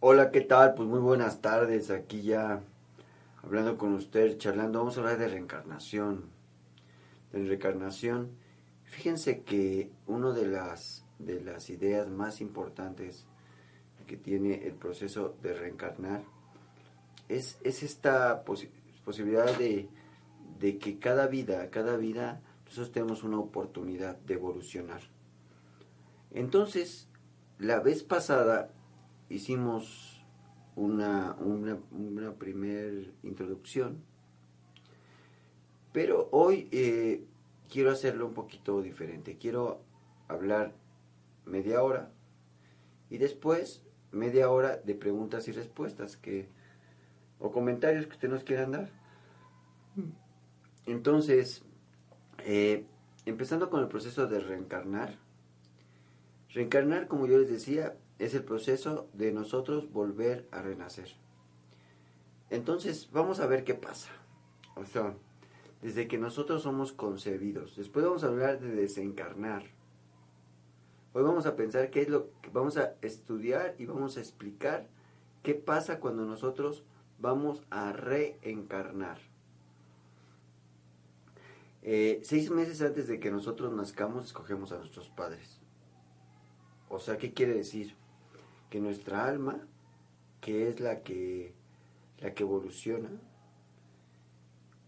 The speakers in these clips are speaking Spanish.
Hola, ¿qué tal? Pues muy buenas tardes. Aquí ya hablando con usted, charlando. Vamos a hablar de reencarnación. De reencarnación. Fíjense que una de las, de las ideas más importantes que tiene el proceso de reencarnar es, es esta posibilidad de, de que cada vida, cada vida, nosotros tenemos una oportunidad de evolucionar. Entonces, la vez pasada hicimos una, una, introducción, pero hoy eh, quiero hacerlo un poquito diferente. Quiero hablar media hora y después media hora de preguntas y respuestas que o comentarios que usted nos quieran dar. Entonces, eh, empezando con el proceso de reencarnar. Reencarnar, como yo les decía, es el proceso de nosotros volver a renacer. Entonces, vamos a ver qué pasa. O sea, desde que nosotros somos concebidos. Después vamos a hablar de desencarnar. Hoy vamos a pensar qué es lo que vamos a estudiar y vamos a explicar qué pasa cuando nosotros vamos a reencarnar. Eh, seis meses antes de que nosotros nazcamos, escogemos a nuestros padres. O sea, ¿qué quiere decir? Que nuestra alma, que es la que, la que evoluciona,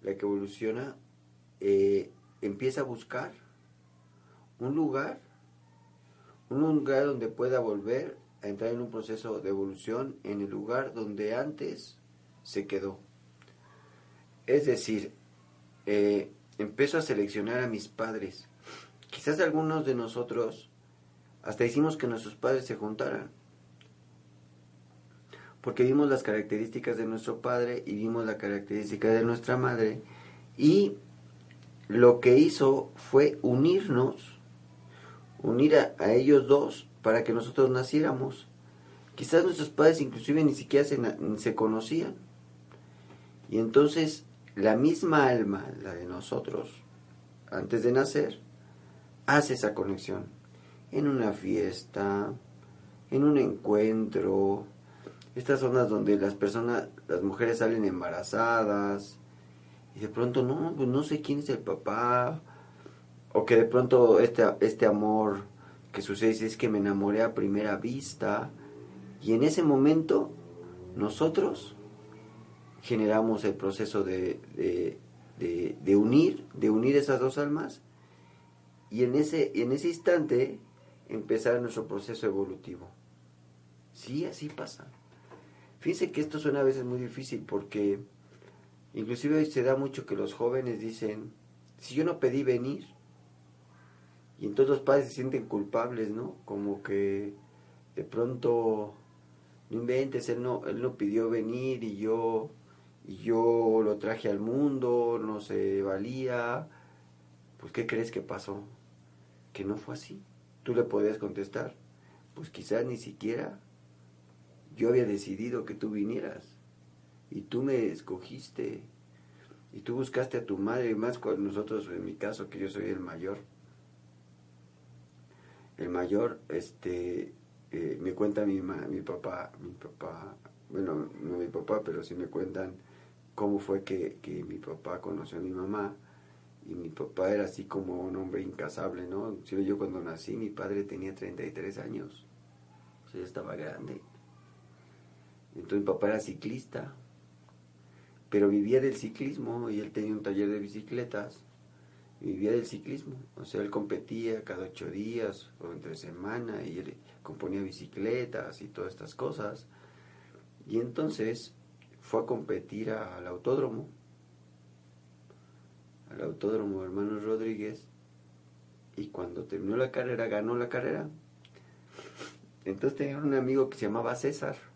la que evoluciona, eh, empieza a buscar un lugar, un lugar donde pueda volver a entrar en un proceso de evolución en el lugar donde antes se quedó. Es decir, eh, empiezo a seleccionar a mis padres. Quizás algunos de nosotros hasta hicimos que nuestros padres se juntaran porque vimos las características de nuestro padre y vimos la característica de nuestra madre y lo que hizo fue unirnos, unir a, ellos dos para que nosotros naciéramos. Quizás nuestros padres inclusive ni siquiera se, se conocían. Y entonces la misma alma, la de nosotros, antes de nacer, hace esa conexión. En una fiesta, en un encuentro, estas zonas donde las personas, las mujeres salen embarazadas y de pronto no, pues no sé quién es el papá o que de pronto este, este amor que sucede es que me enamoré a primera vista y en ese momento nosotros generamos el proceso de, de, de, unir, de unir esas dos almas y en ese, en ese instante empezar nuestro proceso evolutivo. Sí, así pasa. Fíjense que esto suena a veces muy difícil porque inclusive se da mucho que los jóvenes dicen, si yo no pedí venir, y entonces los padres se sienten culpables, ¿no? Como que de pronto no inventes, él no, él no pidió venir y yo, y yo lo traje al mundo, no se valía. Pues ¿qué crees que pasó? Que no fue así. Tú le podías contestar, pues quizás ni siquiera yo había decidido que tú vinieras y tú me escogiste y tú buscaste a tu madre, más con nosotros, en mi caso, que yo soy el mayor. El mayor, este, eh, me cuenta mi, mi papá, mi papá, bueno, no mi papá, pero sí me cuentan cómo fue que, que mi papá conoció a mi mamá y mi papá era así como un hombre incasable, ¿no? Yo cuando nací, mi padre tenía 33 años, o sea, ya estaba grande. Entonces mi papá era ciclista, pero vivía del ciclismo y él tenía un taller de bicicletas. vivía del ciclismo, o sea, él competía cada ocho días o entre semana y él componía bicicletas y todas estas cosas. Y entonces fue a competir al autódromo, al autódromo Hermanos Rodríguez, y cuando terminó la carrera, ganó la carrera. Entonces tenía un amigo que se llamaba César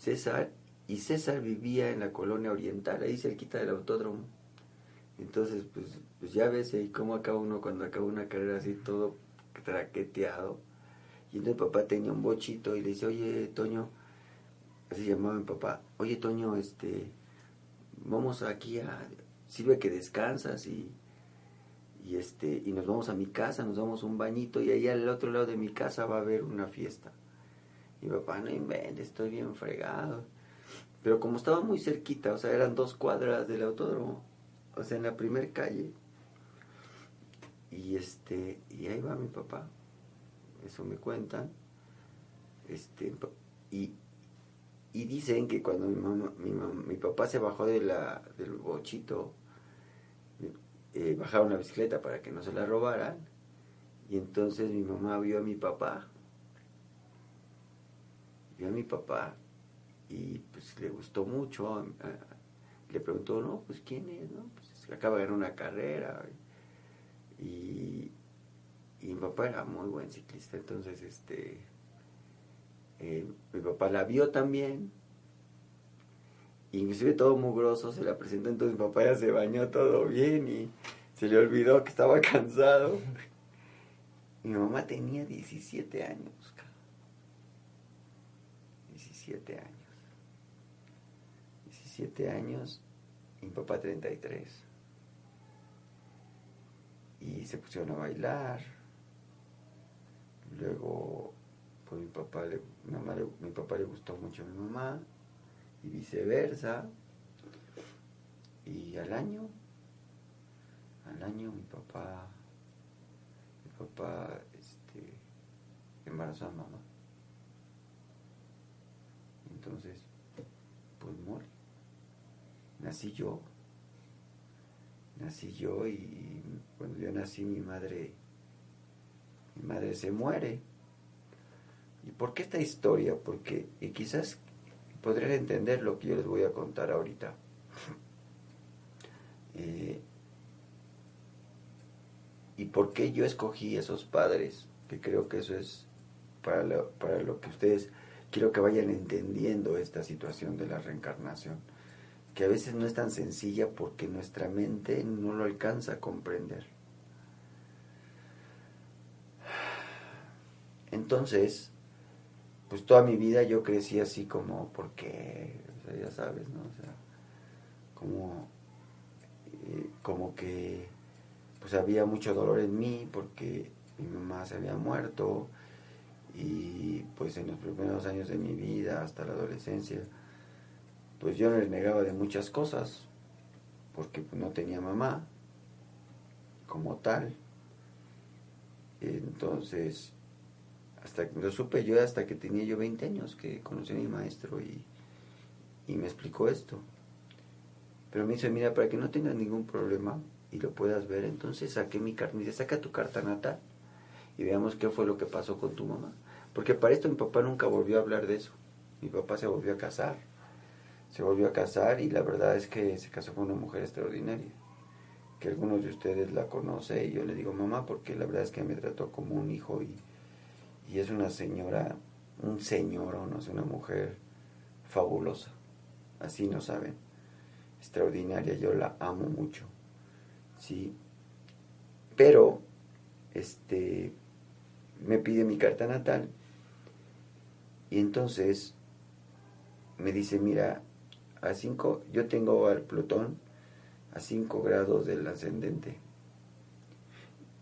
César, y César vivía en la colonia oriental, ahí cerquita del autódromo. Entonces, pues, pues ya ves ahí cómo acaba uno cuando acaba una carrera así todo traqueteado. Y entonces papá tenía un bochito y le dice, oye, Toño, así llamaba mi papá, oye, Toño, este, vamos aquí a, sirve que descansas y, y este y nos vamos a mi casa, nos damos un bañito y ahí al otro lado de mi casa va a haber una fiesta. Y papá, no invente, estoy bien fregado. Pero como estaba muy cerquita, o sea, eran dos cuadras del autódromo, o sea, en la primer calle. Y este, y ahí va mi papá. Eso me cuentan. Este, y, y dicen que cuando mi, mamá, mi, mi papá se bajó de la, del bochito, eh, bajaron la bicicleta para que no se la robaran. Y entonces mi mamá vio a mi papá. Vio a mi papá y pues le gustó mucho. Le preguntó, no, pues quién es, ¿no? Pues acaba de ganar una carrera. Y, y mi papá era muy buen ciclista, entonces este eh, mi papá la vio también inclusive todo mugroso, se la presentó, entonces mi papá ya se bañó todo bien y se le olvidó que estaba cansado. Mi mamá tenía 17 años. 17 años. 17 años y mi papá 33. Y se pusieron a bailar. Luego, pues mi papá le, mi, mamá mi papá le gustó mucho a mi mamá y viceversa. Y al año, al año mi papá, mi papá este, embarazó a mamá. Entonces, pues muere. Nací yo. Nací yo y cuando yo nací mi madre, mi madre se muere. ¿Y por qué esta historia? Porque y quizás podrían entender lo que yo les voy a contar ahorita. Eh, ¿Y por qué yo escogí esos padres? Que creo que eso es para para lo que ustedes quiero que vayan entendiendo esta situación de la reencarnación, que a veces no es tan sencilla porque nuestra mente no lo alcanza a comprender. Entonces, pues toda mi vida yo crecí así como, porque, o sea, ya sabes, ¿no? O sea, como, eh, como que, pues había mucho dolor en mí porque mi mamá se había muerto y pues en los primeros años de mi vida, hasta la adolescencia, pues yo les negaba de muchas cosas porque pues, no tenía mamá como tal. Entonces, hasta lo supe yo hasta que tenía yo 20 años que conocí a mi maestro y, y me explicó esto. Pero me dice, mira, para que no tengas ningún problema y lo puedas ver, entonces saqué mi dice, saca tu carta natal y veamos qué fue lo que pasó con tu mamá. Porque para esto mi papá nunca volvió a hablar de eso. Mi papá se volvió a casar. Se volvió a casar y la verdad es que se casó con una mujer extraordinaria. Que algunos de ustedes la conocen y yo le digo mamá porque la verdad es que me trató como un hijo y y es una señora, un señor o no sé, una mujer fabulosa. Así no saben. Extraordinaria, yo la amo mucho. Sí. Pero, este, me pide mi carta natal y entonces me dice, mira, a cinco, yo tengo al Plutón a 5 grados del ascendente.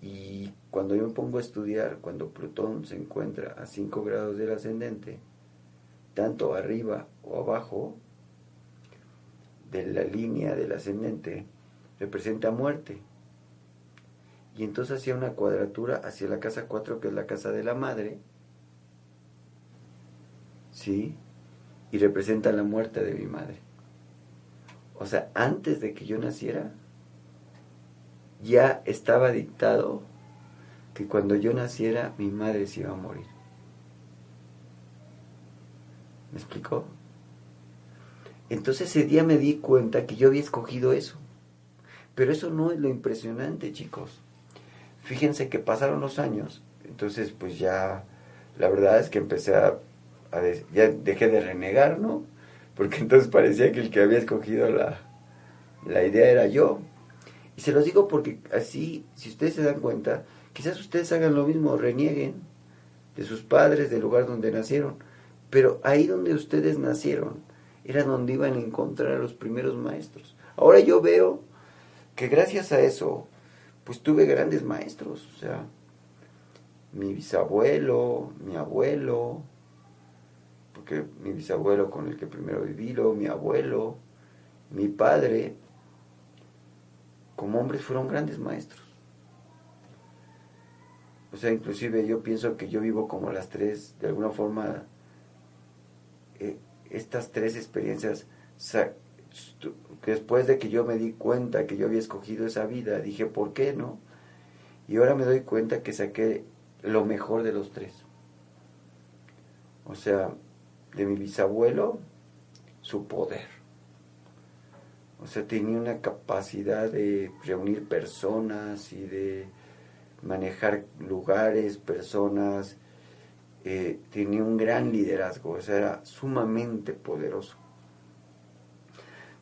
Y cuando yo me pongo a estudiar, cuando Plutón se encuentra a 5 grados del ascendente, tanto arriba o abajo de la línea del ascendente, representa muerte. Y entonces hacía una cuadratura hacia la casa 4, que es la casa de la madre, ¿sí? Y representa la muerte de mi madre. O sea, antes de que yo naciera, ya estaba dictado que cuando yo naciera mi madre se iba a morir. ¿Me explicó? Entonces ese día me di cuenta que yo había escogido eso. Pero eso no es lo impresionante, chicos. Fíjense que pasaron los años, entonces pues ya, la verdad es que empecé a, ya dejé de renegar, ¿no? Porque entonces parecía que el que había escogido la, la idea era yo. Y se los digo porque así, si ustedes se dan cuenta, quizás ustedes hagan lo mismo, renieguen de sus padres, del lugar donde nacieron. Pero ahí donde ustedes nacieron, era donde iban a encontrar a los primeros maestros. Ahora yo veo que gracias a eso, pues tuve grandes maestros, o sea, mi bisabuelo, mi abuelo, porque mi bisabuelo con el que primero viví, mi abuelo, mi padre, como hombres fueron grandes maestros. O sea, inclusive yo pienso que yo vivo como las tres, de alguna forma, eh, estas tres experiencias, después de que yo me di cuenta que yo había escogido esa vida, dije, ¿por qué no? Y ahora me doy cuenta que saqué lo mejor de los tres. O sea, de mi bisabuelo, su poder. O sea, tenía una capacidad de reunir personas y de manejar lugares, personas, eh, tenía un gran liderazgo, o sea, era sumamente poderoso.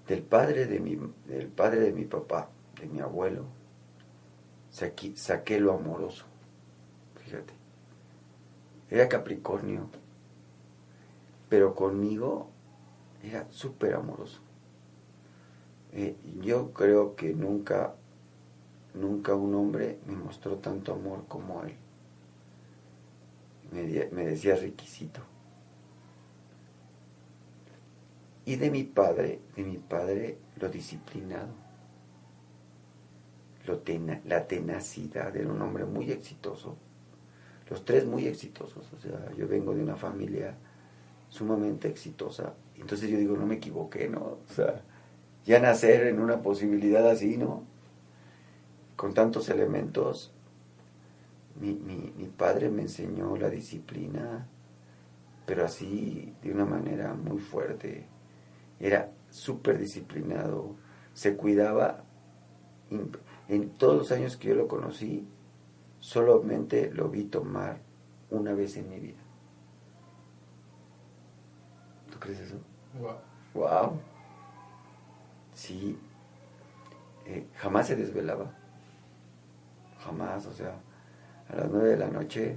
Del padre de mi, del padre de mi papá, de mi abuelo, saqué, saqué lo amoroso, fíjate. Era Capricornio, pero conmigo era súper amoroso. Eh, yo creo que nunca Nunca un hombre me mostró tanto amor como él. Me, decía requisito. Y de mi padre, de mi padre, lo disciplinado, lo la tenacidad, era un hombre muy exitoso, los tres muy exitosos, o sea, yo vengo de una familia sumamente exitosa, entonces yo digo, no me equivoqué, ¿no? O sea, ya nacer en una posibilidad así, ¿no? con tantos elementos, mi, mi, padre me enseñó la disciplina, pero así de una manera muy fuerte. Era súper disciplinado, se cuidaba. En todos los años que yo lo conocí, solamente lo vi tomar una vez en mi vida. ¿Tú crees eso? Wow. Wow. Sí. Eh, jamás se desvelaba jamás, o sea, a las nueve de la noche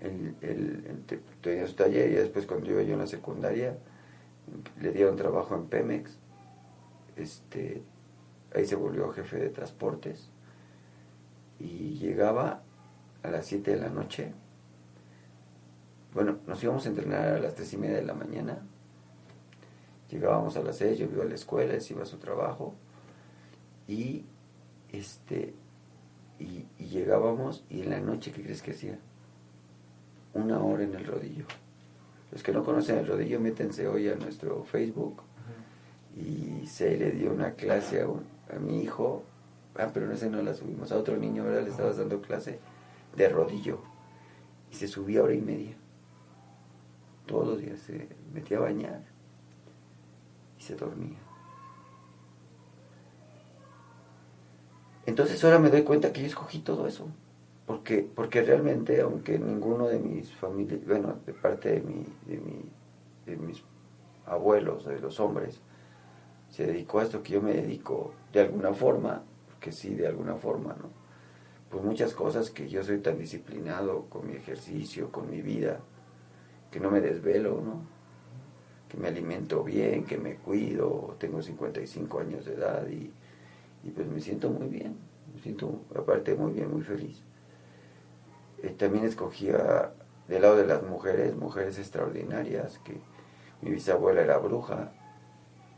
el, el, tenía su taller y después cuando iba yo en la secundaria le dieron trabajo en Pemex, este, ahí se volvió jefe de transportes y llegaba a las 7 de la noche. Bueno, nos íbamos a entrenar a las tres y media de la mañana. Llegábamos a las 6, yo iba a la escuela, él iba a su trabajo. Y este y, llegábamos y en la noche, ¿qué crees que hacía? Una hora en el rodillo. Los que no conocen el rodillo, métense hoy a nuestro Facebook y se le dio una clase a, mi hijo, ah, pero no sé, no la subimos, a otro niño, ahora le estabas dando clase de rodillo y se subía hora y media. Todos los días se metía a bañar y se dormía. Entonces ahora me doy cuenta que yo escogí todo eso. Porque, porque realmente, aunque ninguno de mis familias, bueno, de parte de, mi, de, mi, de mis abuelos, de los hombres, se dedicó a esto que yo me dedico de alguna forma, que sí, de alguna forma, ¿no? Pues muchas cosas que yo soy tan disciplinado con mi ejercicio, con mi vida, que no me desvelo, ¿no? Que me alimento bien, que me cuido, tengo 55 años de edad y y pues me siento muy bien, me siento aparte muy bien, muy feliz. Eh, también escogía del lado de las mujeres, mujeres extraordinarias, que mi bisabuela era bruja,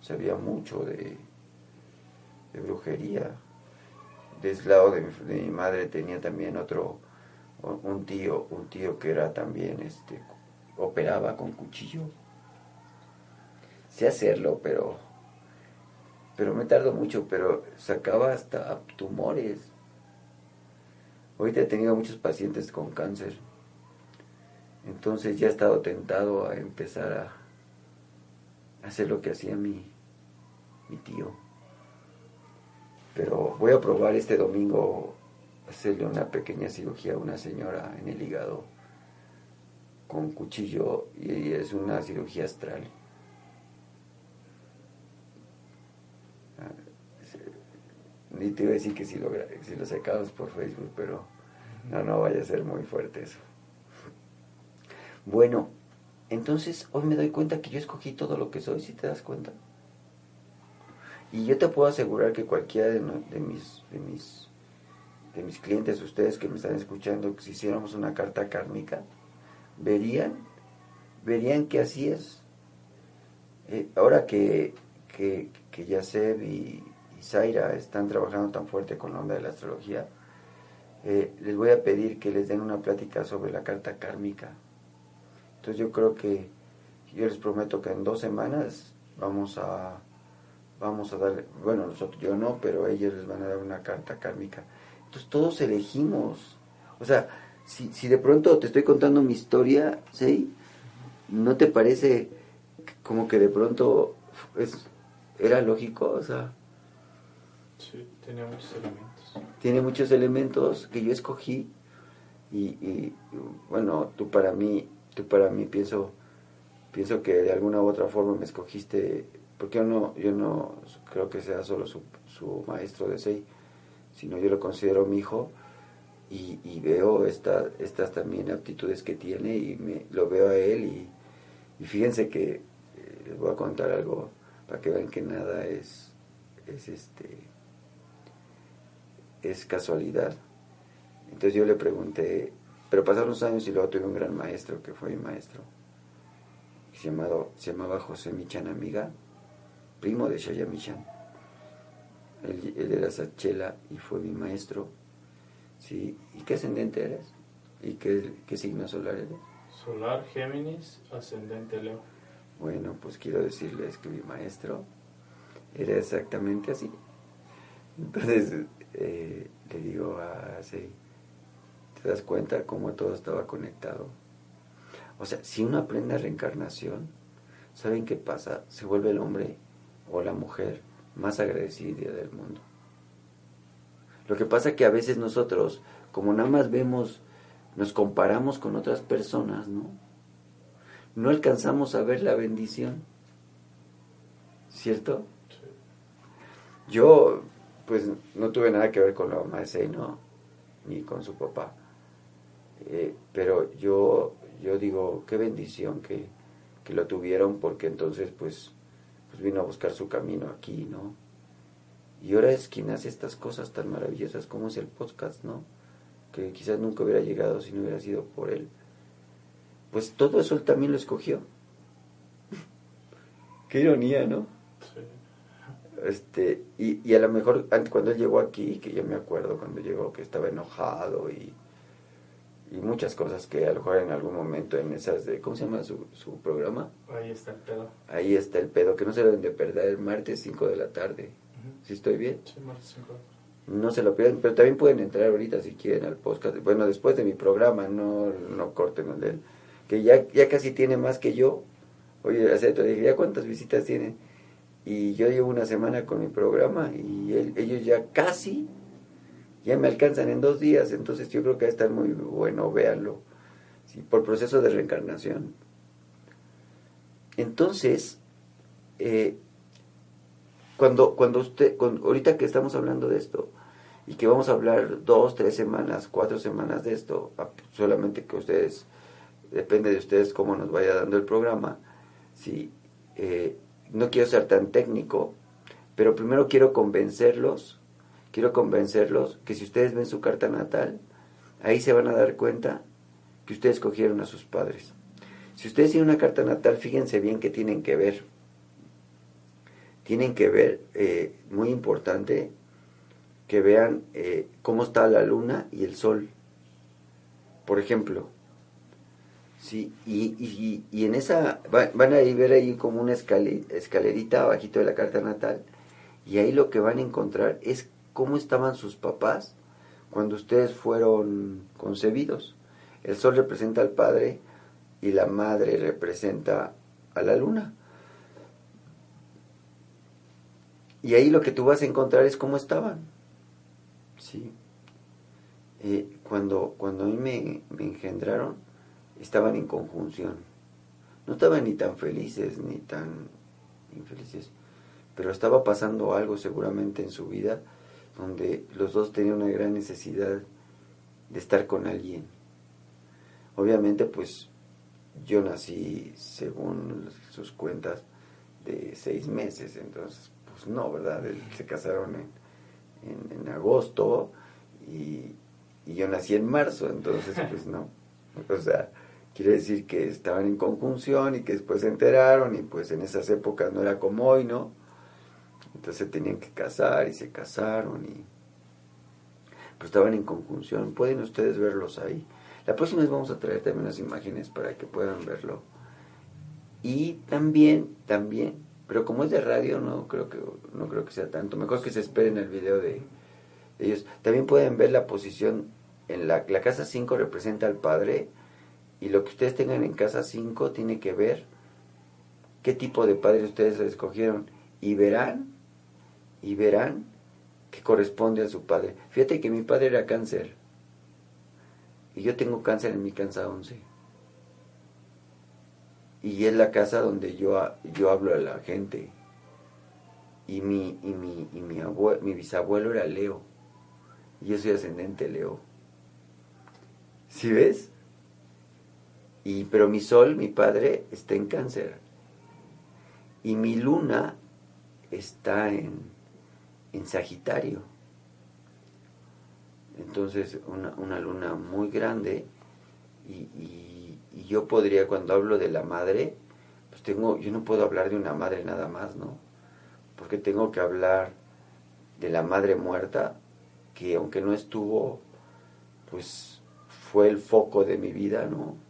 sabía mucho de, de brujería. Del lado de mi, madre tenía también otro, un tío, un tío que era también, este, operaba con cuchillo. Sé hacerlo, pero pero me tardó mucho, pero sacaba hasta tumores. Ahorita he tenido muchos pacientes con cáncer. Entonces ya he estado tentado a empezar a hacer lo que hacía mi, mi tío. Pero voy a probar este domingo hacerle una pequeña cirugía a una señora en el hígado con cuchillo y es una cirugía astral. Ni te iba a decir que si lo, si lo sacamos por Facebook, pero no, no vaya a ser muy fuerte eso. Bueno, entonces hoy me doy cuenta que yo escogí todo lo que soy, si te das cuenta. Y yo te puedo asegurar que cualquiera de, mis, de mis de mis clientes, ustedes que me están escuchando, si hiciéramos una carta kármica, verían, verían que así es. Eh, ahora que, que, que Yaseb y, y Zaira están trabajando tan fuerte con la onda de la astrología, eh, les voy a pedir que les den una plática sobre la carta kármica. Entonces yo creo que yo les prometo que en dos semanas vamos a vamos a darle, bueno, nosotros yo no, pero ellos les van a dar una carta kármica. Entonces todos elegimos. O sea, si, si de pronto te estoy contando mi historia, ¿sí? ¿No te parece como que de pronto es, era lógico? O sea, Sí, tenía muchos elementos. tiene muchos elementos que yo escogí y, y, bueno, tú para mí, tú para mí pienso, pienso que de alguna u otra forma me escogiste, porque yo no, yo no creo que sea solo su, su maestro de Sei, sino yo lo considero mi hijo y, veo esta, estas también aptitudes que tiene y me, lo veo a él y, y fíjense que eh, les voy a contar algo para que vean que nada es, es este es casualidad. Entonces yo le pregunté, pero pasaron los años y luego tuve un gran maestro que fue mi maestro, que se, llamado, se llamaba José Michan Amiga, primo de Shaya Michan. Él, él era Sachela y fue mi maestro. Sí, ¿y qué ascendente eres? ¿Y qué, qué signo solar eres? Solar, Géminis, ascendente Leo. Bueno, pues quiero decirles que mi maestro era exactamente así. Entonces eh, le digo a Sei, ¿te das cuenta cómo todo estaba conectado? O sea, si uno aprende reencarnación, ¿saben qué pasa? Se vuelve el hombre o la mujer más agradecida del mundo. Lo que pasa que a veces nosotros, como nada más vemos, nos comparamos con otras personas, ¿no? No alcanzamos a ver la bendición. ¿Cierto? Yo, pues, no tuve nada que ver con la mamá de Sei, ¿no? Ni con su papá. Eh, pero yo, yo digo, qué bendición que, que lo tuvieron, porque entonces, pues, pues vino a buscar su camino aquí, ¿no? Y ahora es quien hace estas cosas tan maravillosas como es el podcast, ¿no? Que quizás nunca hubiera llegado si no hubiera sido por él. Pues todo eso él también lo escogió. Qué ironía, ¿no? Sí. Este, y, y a lo mejor cuando él llegó aquí, que yo me acuerdo cuando llegó que estaba enojado y, y muchas cosas que a lo mejor en algún momento en esas de, ¿cómo se llama su, su programa? Ahí está el pedo. Ahí está el pedo, que no se deben de perder el martes 5 de la tarde. Ujú. ¿Sí estoy bien? Sí, martes 5. No se lo pierdan, pero también pueden entrar ahorita si quieren al podcast. Bueno, después de mi programa, no, no corten el de él. Que ya, ya casi tiene más que yo. Oye, acepto, dije, ¿ya cuántas visitas tienen? Y yo llevo una semana con mi programa y ellos ya casi, ya me alcanzan en dos días. Entonces yo creo que va a estar muy bueno, véanlo. Sí, por proceso de reencarnación. Entonces, eh, cuando, cuando usted, con, ahorita que estamos hablando de esto, y que vamos a hablar dos, tres semanas, cuatro semanas de esto, solamente que ustedes, depende de ustedes cómo nos vaya dando el programa, si eh, no quiero ser tan técnico, pero primero quiero convencerlos, quiero convencerlos que si ustedes ven su carta natal, ahí se van a dar cuenta que ustedes cogieron a sus padres. Si ustedes tienen una carta natal, fíjense bien que tienen que ver. Tienen que ver, eh, muy importante, que vean eh, cómo está la luna y el sol. Por ejemplo, sí, y, y, y en esa, va- van a ver ahí como una escale- escalerita abajito de la carta natal, y ahí lo que van a encontrar es cómo estaban sus papás cuando ustedes fueron concebidos. El sol representa al padre y la madre representa a la luna. Y ahí lo que tú vas a encontrar es cómo estaban. Sí. Eh, cuando, cuando a mí me, me engendraron, estaban en conjunción. No estaban ni tan felices ni tan infelices, pero estaba pasando algo seguramente en su vida donde los dos tenían una gran necesidad de estar con alguien. Obviamente, pues yo nací según sus cuentas de seis meses, entonces, pues no, ¿verdad? Se casaron en, en, agosto y, y yo nací en marzo, entonces pues no. O sea, quiere decir que estaban en conjunción y que después se enteraron y pues en esas épocas no era como hoy, ¿no? Entonces tenían que casar y se casaron y pues estaban en conjunción. Pueden ustedes verlos ahí. La próxima vez vamos a traer también unas imágenes para que puedan verlo. Y también, también, pero como es de radio, no creo que, no creo que sea tanto. Mejor que se esperen el video de ellos. También pueden ver la posición en la, la casa 5 representa al padre y lo que ustedes tengan en casa 5 tiene que ver qué tipo de padre ustedes escogieron y verán y verán que corresponde a su padre. Fíjate que mi padre era cáncer y yo tengo cáncer en mi casa 11 y es la casa donde yo, yo hablo a la gente y mi, y mi, y mi, mi bisabuelo era Leo y yo soy ascendente Leo. ¿Sí ves? Y, pero mi sol, mi padre, está en cáncer. Y mi luna está en, en Sagitario. Entonces, una, una luna muy grande. Y, y, yo podría, cuando hablo de la madre, pues tengo, yo no puedo hablar de una madre nada más, ¿no? Porque tengo que hablar de la madre muerta, que aunque no estuvo, pues fue el foco de mi vida, ¿no?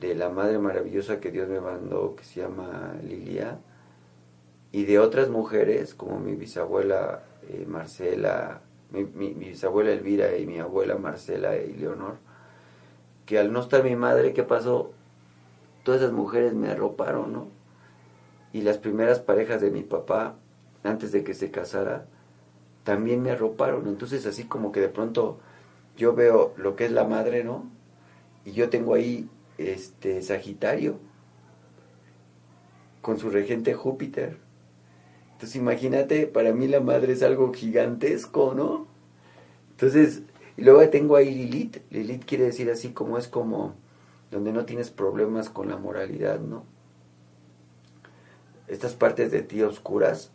De la madre maravillosa que Dios me mandó, que se llama Lilia, y de otras mujeres, como mi bisabuela eh, Marcela, mi, mi, bisabuela Elvira y mi abuela Marcela y Leonor, que al no estar mi madre, ¿qué pasó? Todas esas mujeres me arroparon, ¿no? Y las primeras parejas de mi papá, antes de que se casara, también me arroparon. Entonces así como que de pronto yo veo lo que es la madre, ¿no? Y yo tengo ahí este Sagitario con su regente Júpiter. Entonces imagínate, para mí la madre es algo gigantesco, ¿no? Entonces, y luego tengo ahí Lilith. Lilith quiere decir así como es como donde no tienes problemas con la moralidad, ¿no? Estas partes de ti oscuras.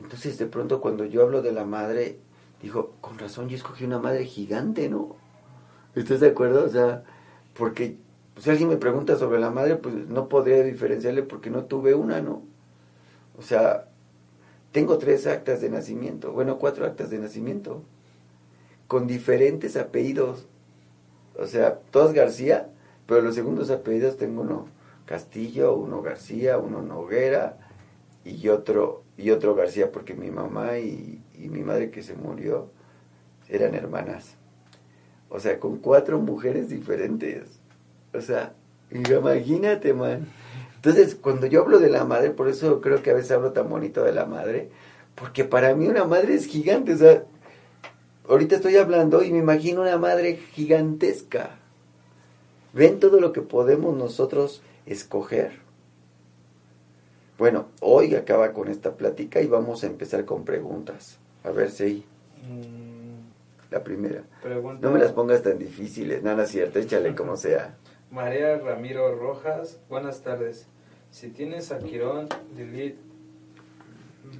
Entonces de pronto cuando yo hablo de la madre, dijo, con razón yo escogí una madre gigante, ¿no? ¿Estás de acuerdo? O sea, porque pues, si alguien me pregunta sobre la madre, pues no podría diferenciarle porque no tuve una, ¿no? O sea, tengo tres actas de nacimiento, bueno, cuatro actas de nacimiento, con diferentes apellidos. O sea, todos García, pero los segundos apellidos tengo uno Castillo, uno García, uno Noguera y otro, y otro García, porque mi mamá y mi madre que se murió eran hermanas. O sea, con cuatro mujeres diferentes. O sea, imagínate, man. Entonces, cuando yo hablo de la madre, por eso creo que a veces hablo tan bonito de la madre, porque para mí una madre es gigante. O sea, ahorita estoy hablando y me imagino una madre gigantesca. ¿Ven todo lo que podemos nosotros escoger? Bueno, hoy acaba con esta plática y vamos a empezar con preguntas. A ver si. Mm, la primera. no me las pongas tan difíciles, nada cierto, échale como sea. María Ramiro Rojas, buenas tardes. Si tienes a Quirón, Lilith,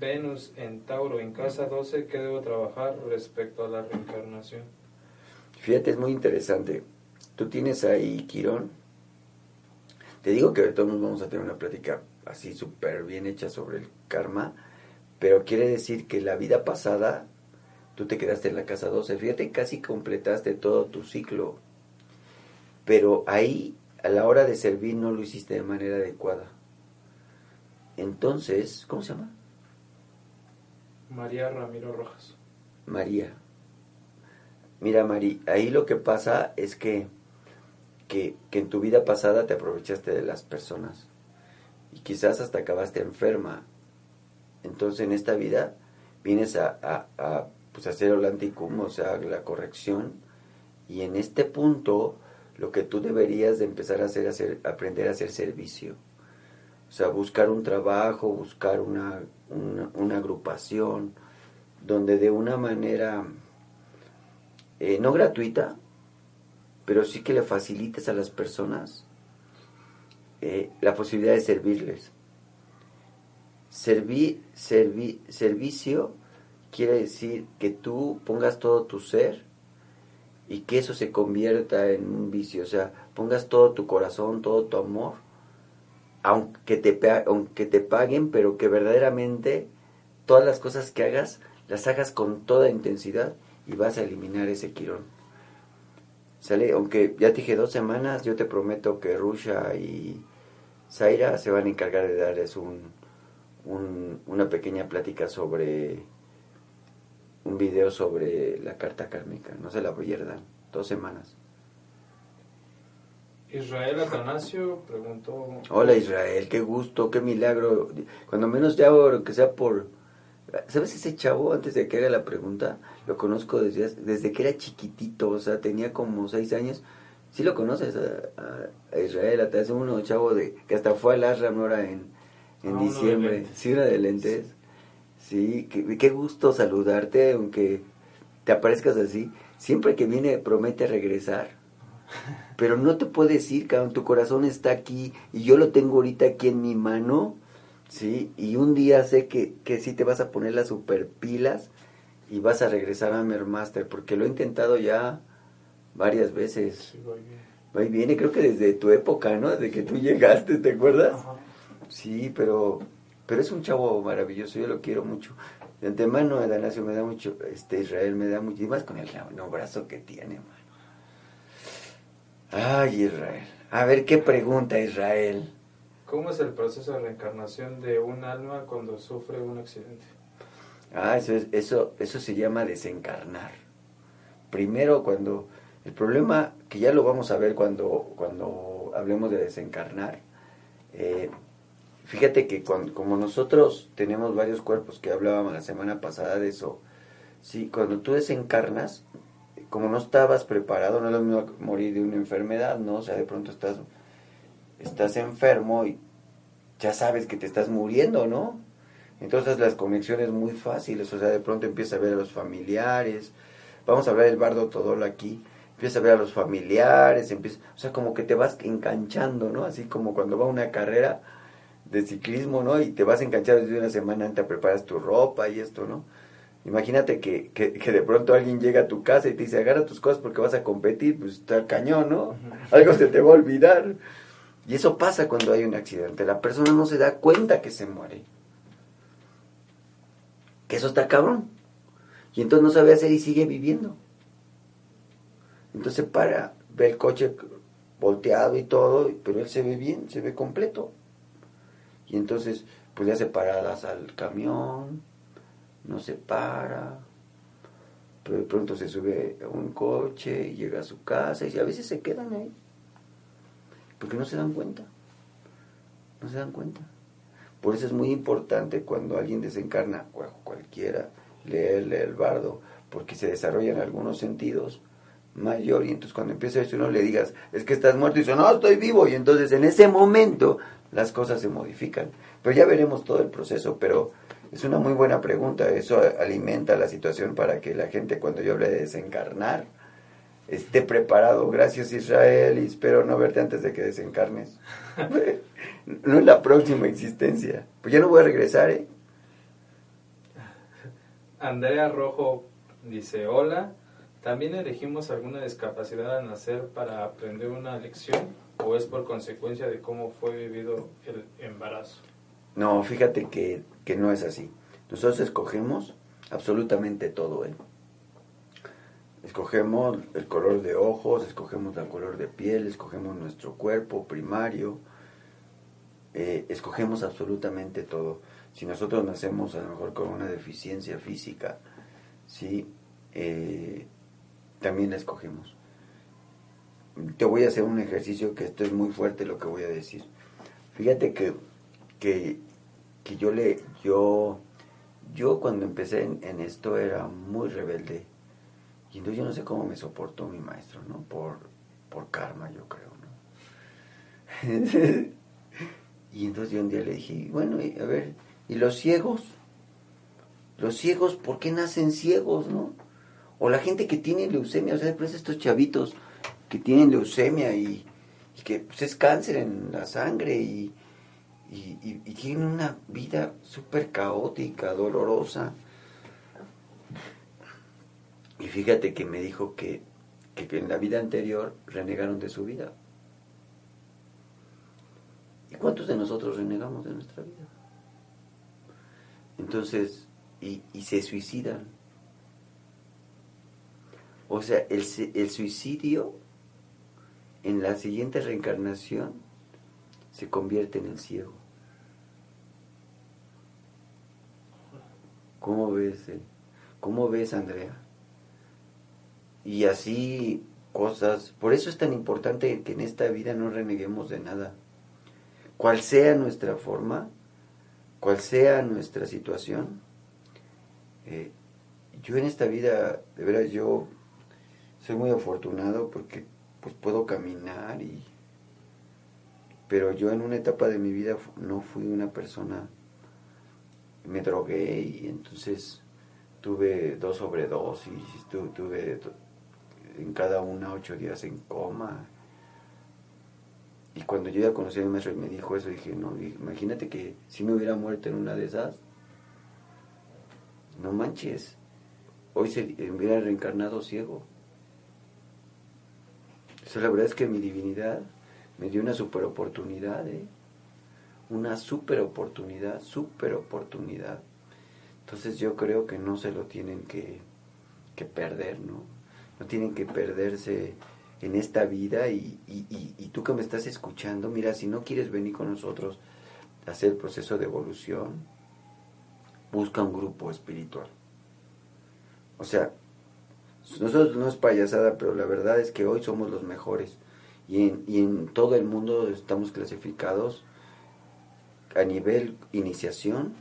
Venus en Tauro en casa 12, ¿qué debo trabajar respecto a la reencarnación? Fíjate, es muy interesante. Tú tienes ahí Quirón. Te digo que todos nos vamos a tener una plática así súper bien hecha sobre el karma pero quiere decir que la vida pasada tú te quedaste en la casa 12. Fíjate, casi completaste todo tu ciclo. Pero ahí, a la hora de servir, no lo hiciste de manera adecuada. Entonces, ¿cómo se llama? María Ramiro Rojas. María. Mira, María, ahí lo que pasa es que, que, que en tu vida pasada te aprovechaste de las personas. Y quizás hasta acabaste enferma entonces en esta vida vienes a, a, pues, hacer el anticum, o sea, la corrección, y en este punto lo que tú deberías de empezar a hacer hacer, aprender a hacer servicio. O sea, buscar un trabajo, buscar una, una, agrupación, donde de una manera eh, no gratuita, pero sí que le facilites a las personas eh, la posibilidad de servirles. Servi, servi, servicio quiere decir que tú pongas todo tu ser y que eso se convierta en un vicio, o sea, pongas todo tu corazón, todo tu amor, aunque te, aunque te paguen, pero que verdaderamente todas las cosas que hagas, las hagas con toda intensidad y vas a eliminar ese quirón. ¿Sale? Aunque ya te dije dos semanas, yo te prometo que Rusha y Zaira se van a encargar de darles un, una pequeña plática sobre un video sobre la carta kármica. No se la pierdan. Dos semanas. Israel Atanasio preguntó. Hola Israel, qué gusto, qué milagro. Cuando menos ya, que sea por. ¿Sabes ese chavo antes de que haga la pregunta? Lo conozco desde, desde que era chiquitito, o sea, tenía como seis años. ¿Sí lo conoces a, Israel? Hasta uno chavo de que hasta fue al Ashram ahora en, en diciembre. Sí, una de lentes. Sí, qué, gusto saludarte, aunque te aparezcas así. Siempre que viene promete regresar. Pero no te puedes ir, cabrón. Tu corazón está aquí y yo lo tengo ahorita aquí en mi mano. Sí, y un día sé que, que sí te vas a poner las super pilas y vas a regresar a Mermaster, porque lo he intentado ya varias veces. Sí, va y viene. creo que desde tu época, ¿no? Desde que tú llegaste, ¿te acuerdas? Sí, pero pero es un chavo maravilloso, yo lo quiero mucho. De antemano, Adanacio me da mucho, este Israel me da mucho, y más con el no, brazo que tiene, mano. Ay, Israel. A ver, ¿qué pregunta Israel? ¿Cómo es el proceso de reencarnación de un alma cuando sufre un accidente? Ah, eso, es, eso, eso se llama desencarnar. Primero, cuando el problema, que ya lo vamos a ver cuando, cuando hablemos de desencarnar, eh, Fíjate que como nosotros tenemos varios cuerpos, que hablábamos la semana pasada de eso, sí, cuando tú desencarnas, como no estabas preparado, no es lo mismo morir de una enfermedad, ¿no? O sea, de pronto estás, estás enfermo y ya sabes que te estás muriendo, ¿no? Entonces las conexiones muy fáciles, o sea, de pronto empiezas a ver a los familiares, vamos a hablar del bardo todolo aquí, empiezas a ver a los familiares, empieza, o sea, como que te vas enganchando, ¿no? Así como cuando va una carrera, de ciclismo, ¿no? Y te vas a enganchar desde una semana antes, preparas tu ropa y esto, ¿no? Imagínate que, que, de pronto alguien llega a tu casa y te dice, agarra tus cosas porque vas a competir, pues está cañón, ¿no? Algo se te va a olvidar. Y eso pasa cuando hay un accidente. La persona no se da cuenta que se muere. Que eso está cabrón. Y entonces no sabe hacer y sigue viviendo. Entonces para, ve el coche volteado y todo, pero él se ve bien, se ve completo. Y entonces, pues ya se paradas al camión, no se para, pero de pronto se sube a un coche y llega a su casa y a veces se quedan ahí, porque no se dan cuenta, no se dan cuenta. Por eso es muy importante cuando alguien desencarna, cualquiera, leerle el bardo, porque se desarrollan algunos sentidos mayor. Y entonces cuando empieza eso no le digas, es que estás muerto y dice, no, estoy vivo y entonces en ese momento las cosas se modifican. Pero ya veremos todo el proceso, pero es una muy buena pregunta. Eso alimenta la situación para que la gente cuando yo hable de desencarnar esté preparado. Gracias Israel y espero no verte antes de que desencarnes. no es la próxima existencia. Pues ya no voy a regresar, ¿eh? Andrea Rojo dice, hola, ¿también elegimos alguna discapacidad al nacer para aprender una lección? o es por consecuencia de cómo fue vivido el embarazo? No, fíjate que, no es así. Nosotros escogemos absolutamente todo, ¿eh? Escogemos el color de ojos, escogemos el color de piel, escogemos nuestro cuerpo primario, eh, escogemos absolutamente todo. Si nosotros nacemos a lo mejor con una deficiencia física, sí, eh, también la escogemos te voy a hacer un ejercicio que esto es muy fuerte lo que voy a decir. Fíjate que, que, yo le, yo, yo cuando empecé en, esto era muy rebelde. Y entonces yo no sé cómo me soportó mi maestro, ¿no? Por, por karma, yo creo, ¿no? y entonces yo un día le dije, bueno, a ver, ¿y los ciegos? Los ciegos, ¿por qué nacen ciegos, no? O la gente que tiene leucemia, o sea, pues estos chavitos, que tienen leucemia y, que pues, es cáncer en la sangre y, y, tienen una vida súper caótica, dolorosa. Y fíjate que me dijo que que en la vida anterior renegaron de su vida. ¿Y cuántos de nosotros renegamos de nuestra vida? Entonces, y, se suicidan. O sea, el, el suicidio en la siguiente reencarnación se convierte en el ciego. ¿Cómo ves? Eh? ¿Cómo ves, Andrea? Y así cosas. Por eso es tan importante que en esta vida no reneguemos de nada. Cual sea nuestra forma, cual sea nuestra situación, eh, yo en esta vida, de veras, yo soy muy afortunado porque pues puedo caminar y pero yo en una etapa de mi vida no fui una persona me drogué y entonces tuve dos sobredosis tuve en cada una ocho días en coma. Y cuando yo ya conocí a mi maestro y me dijo eso dije no imagínate que si me hubiera muerto en una de esas no manches hoy se hubiera reencarnado ciego la verdad es que mi divinidad me dio una super oportunidad, ¿eh? Una super oportunidad, super oportunidad. Entonces yo creo que no se lo tienen que, que perder, ¿no? No tienen que perderse en esta vida y, y, y, tú que me estás escuchando, mira, si no quieres venir con nosotros a hacer el proceso de evolución, busca un grupo espiritual. O sea, nosotros no es payasada, pero la verdad es que hoy somos los mejores. Y en, y en todo el mundo estamos clasificados a nivel iniciación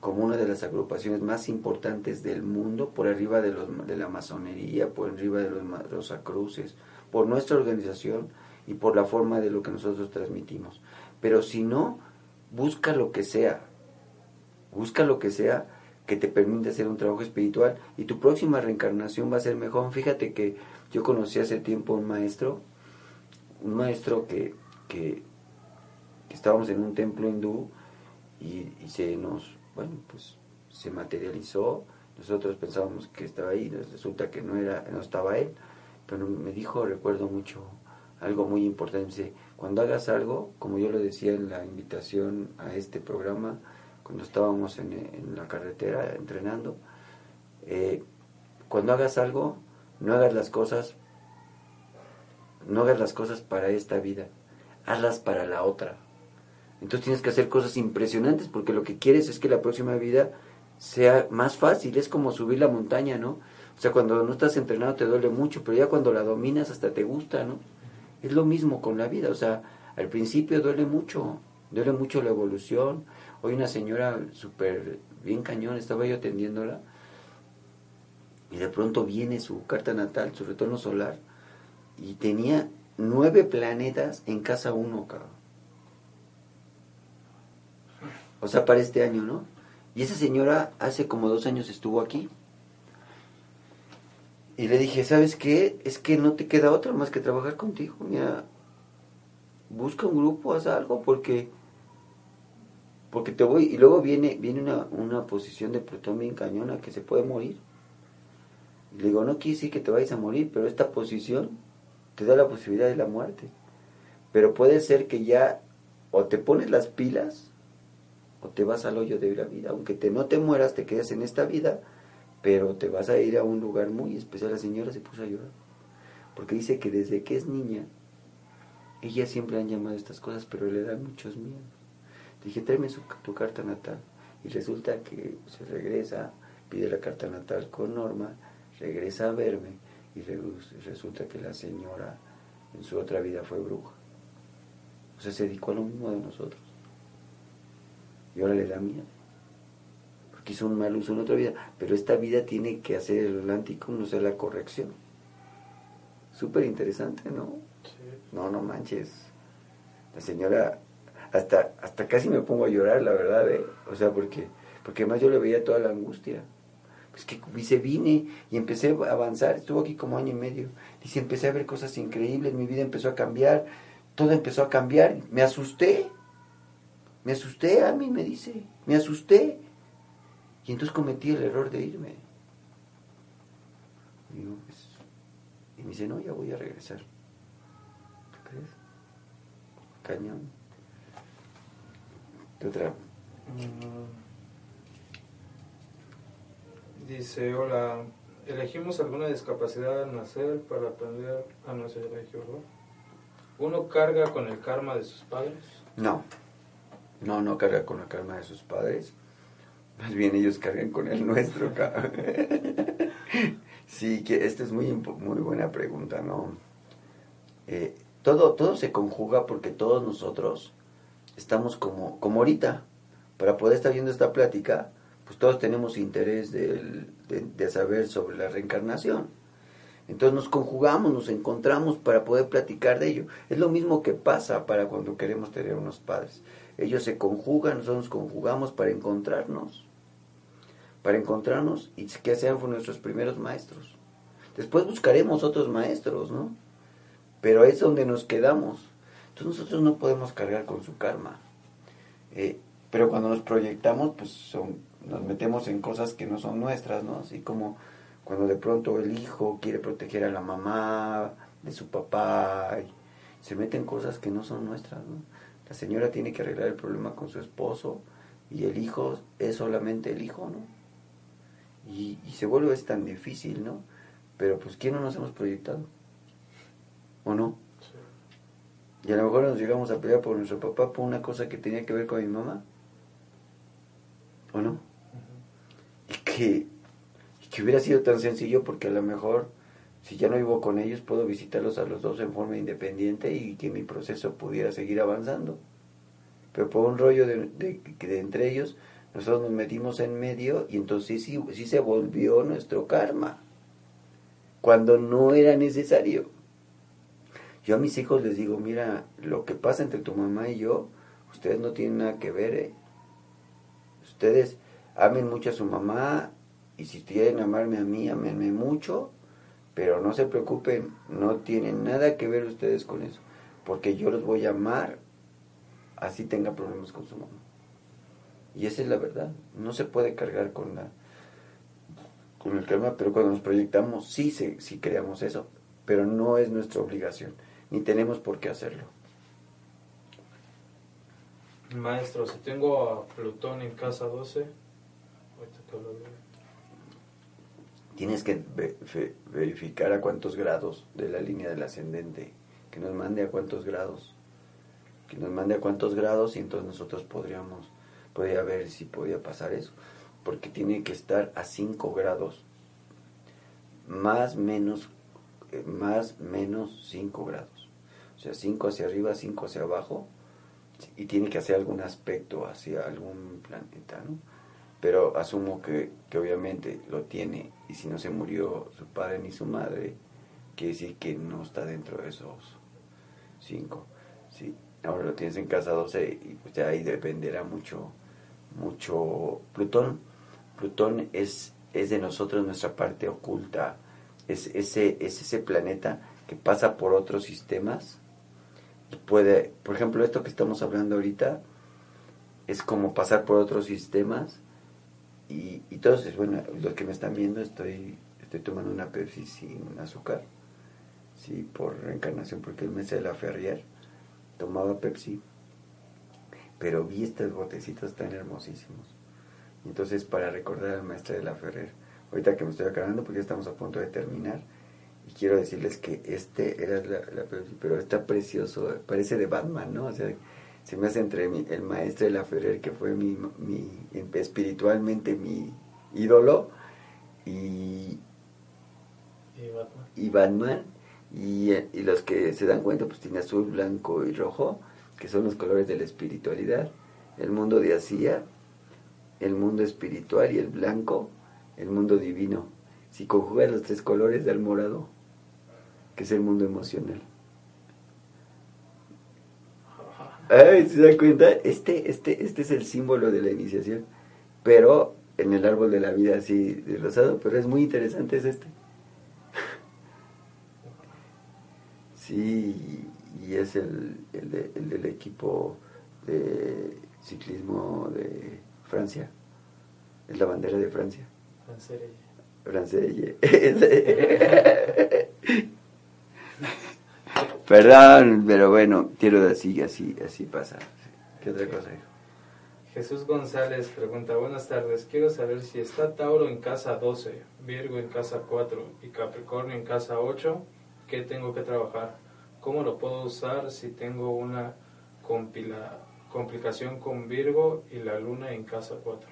como una de las agrupaciones más importantes del mundo, por arriba de, los, de la masonería, por arriba de los rosacruces, por nuestra organización y por la forma de lo que nosotros transmitimos. Pero si no, busca lo que sea, busca lo que sea que te permite hacer un trabajo espiritual y tu próxima reencarnación va a ser mejor. Fíjate que yo conocí hace tiempo un maestro, un maestro que, que, estábamos en un templo hindú y, se nos, bueno, pues se materializó. Nosotros pensábamos que estaba ahí, resulta que no era, no estaba él, pero me dijo, recuerdo mucho, algo muy importante, dice, cuando hagas algo, como yo lo decía en la invitación a este programa, cuando estábamos en, la carretera entrenando, eh, cuando hagas algo, no hagas las cosas, no hagas las cosas para esta vida, hazlas para la otra. Entonces tienes que hacer cosas impresionantes porque lo que quieres es que la próxima vida sea más fácil, es como subir la montaña, ¿no? O sea, cuando no estás entrenado te duele mucho, pero ya cuando la dominas hasta te gusta, ¿no? Es lo mismo con la vida, o sea, al principio duele mucho, duele mucho la evolución, Hoy una señora súper bien cañón, estaba yo atendiéndola y de pronto viene su carta natal, su retorno solar y tenía nueve planetas en casa uno, cabrón. O sea, para este año, ¿no? Y esa señora hace como dos años estuvo aquí. Y le dije, ¿sabes qué? Es que no te queda otra más que trabajar contigo. Mira, busca un grupo, haz algo, porque porque te voy, y luego viene, viene una, una posición de Plutón bien cañona que se puede morir. Y le digo, no quiere decir que te vayas a morir, pero esta posición te da la posibilidad de la muerte. Pero puede ser que ya o te pones las pilas o te vas al hoyo de la vida. Aunque te, no te mueras, te quedas en esta vida, pero te vas a ir a un lugar muy especial. La señora se puso a llorar. Porque dice que desde que es niña, ella siempre han llamado estas cosas, pero le dan muchos miedos. Dije, tráeme tu carta natal. Y resulta que se regresa, pide la carta natal con Norma, regresa a verme y resulta que la señora en su otra vida fue bruja. O sea, se dedicó a lo mismo de nosotros. Y ahora le da miedo. Porque hizo un mal uso en otra vida. Pero esta vida tiene que hacer el Atlántico, no sea la corrección. Súper interesante, ¿no? No, no manches. La señora hasta, hasta casi me pongo a llorar, la verdad, ¿eh? O sea, porque, porque además yo le veía toda la angustia. Pues que se vine y empecé a avanzar, estuvo aquí como año y medio. Dice, empecé a ver cosas increíbles, mi vida empezó a cambiar, todo empezó a cambiar, me asusté, me asusté a mí, me dice, me asusté. Y entonces cometí el error de irme. Digo, pues, Y me dice, no, ya voy a regresar. ¿Tú crees? Cañón. ¿Qué otra? Mm. Dice, hola, elegimos alguna discapacidad al nacer para aprender a no ser. ¿Uno carga con el karma de sus padres? No. No, no carga con el karma de sus padres. Más bien ellos cargan con el nuestro. sí, que esta es muy, muy buena pregunta, ¿no? Eh, todo, todo se conjuga porque todos nosotros estamos como, como ahorita. Para poder estar viendo esta plática, pues todos tenemos interés del- de, de saber sobre la reencarnación. Entonces nos conjugamos, nos encontramos para poder platicar de ello. Es lo mismo que pasa para cuando queremos tener unos padres. Ellos se conjugan, nosotros nos conjugamos para encontrarnos. Para encontrarnos y que sean nuestros primeros maestros. Después buscaremos otros maestros, ¿no? Pero es donde nos quedamos. Nosotros no podemos cargar con su karma. Eh, pero cuando nos proyectamos, pues son, nos metemos en cosas que no son nuestras, ¿no? Así como cuando de pronto el hijo quiere proteger a la mamá de su papá y se meten cosas que no son nuestras, ¿no? La señora tiene que arreglar el problema con su esposo y el hijo es solamente el hijo, ¿no? Y, y se vuelve es tan difícil, ¿no? Pero pues ¿quién no nos hemos proyectado? ¿O no? Y a lo mejor nos llegamos a pelear por nuestro papá por una cosa que tenía que ver con mi mamá. ¿O no? Y que, y que hubiera sido tan sencillo porque a lo mejor si ya no vivo con ellos puedo visitarlos a los dos en forma independiente y que mi proceso pudiera seguir avanzando. Pero por un rollo de, de- que de entre ellos nosotros nos metimos en medio y entonces sí, sí se volvió nuestro karma cuando no era necesario. Yo a mis hijos les digo, mira, lo que pasa entre tu mamá y yo, ustedes no tienen nada que ver, ¿eh? Ustedes amen mucho a su mamá y si quieren amarme a mí, amenme mucho, pero no se preocupen, no tienen nada que ver ustedes con eso, porque yo los voy a amar así tenga problemas con su mamá. Y esa es la verdad, no se puede cargar con la con el karma, pero cuando nos proyectamos sí, se, sí creamos eso, pero no es nuestra obligación, ni tenemos por qué hacerlo. Maestro, si tengo a Plutón en casa 12, ahorita que hablo de- Tienes que verificar a cuántos grados de la línea del ascendente, que nos mande a cuántos grados, que nos mande a cuántos grados y entonces nosotros podríamos, podría ver si podía pasar eso, porque tiene que estar a 5 grados, más menos, eh, más menos 5 grados, o sea, 5 hacia arriba, 5 hacia abajo, y tiene que hacer algún aspecto hacia algún planeta, ¿no? Pero asumo que, que obviamente lo tiene, y si no se murió su padre ni su madre, quiere decir que no está dentro de esos cinco. Sí, ahora lo tienes en casa 12 y pues ya ahí dependerá mucho, mucho Plutón. Plutón es, es de nosotros nuestra parte oculta, es ese, es ese planeta que pasa por otros sistemas puede, por ejemplo, esto que estamos hablando ahorita es como pasar por otros sistemas y, y todos, bueno, los que me están viendo, estoy, estoy tomando una Pepsi sin azúcar, sí, por reencarnación, porque el mes de la Ferrier tomaba Pepsi, pero vi estos botecitos tan hermosísimos. Entonces, para recordar al maestro de la Ferrer, ahorita que me estoy aclarando, porque ya estamos a punto de terminar, y quiero decirles que este era la, pero está precioso, parece de Batman, ¿no? O sea, se me hace entre mi- el maestro de la Ferrer, que fue mi, mi espiritualmente mi ídolo, y, y Batman. y Batman, y, y los que se dan cuenta, pues tiene azul, blanco y rojo, que son los colores de la espiritualidad, el mundo de Asia, el mundo espiritual y el blanco, el mundo divino. Si conjugas los tres colores da el morado, que es el mundo emocional. Ay, ¿se da cuenta? Este, este, este es el símbolo de la iniciación, pero en el árbol de la vida así de rosado, pero es muy interesante es este. Sí, y es el, el, de- el del equipo de ciclismo de Francia. Es la bandera de Francia. Francés. Perdón, pero bueno, quiero decir así, así pasa. ¿Qué otra cosa? Jesús González pregunta, buenas tardes, quiero saber si está Tauro en casa 12, Virgo en casa 4 y Capricornio en casa 8, ¿qué tengo que trabajar? ¿Cómo lo puedo usar si tengo una compila, complicación con Virgo y la luna en casa 4?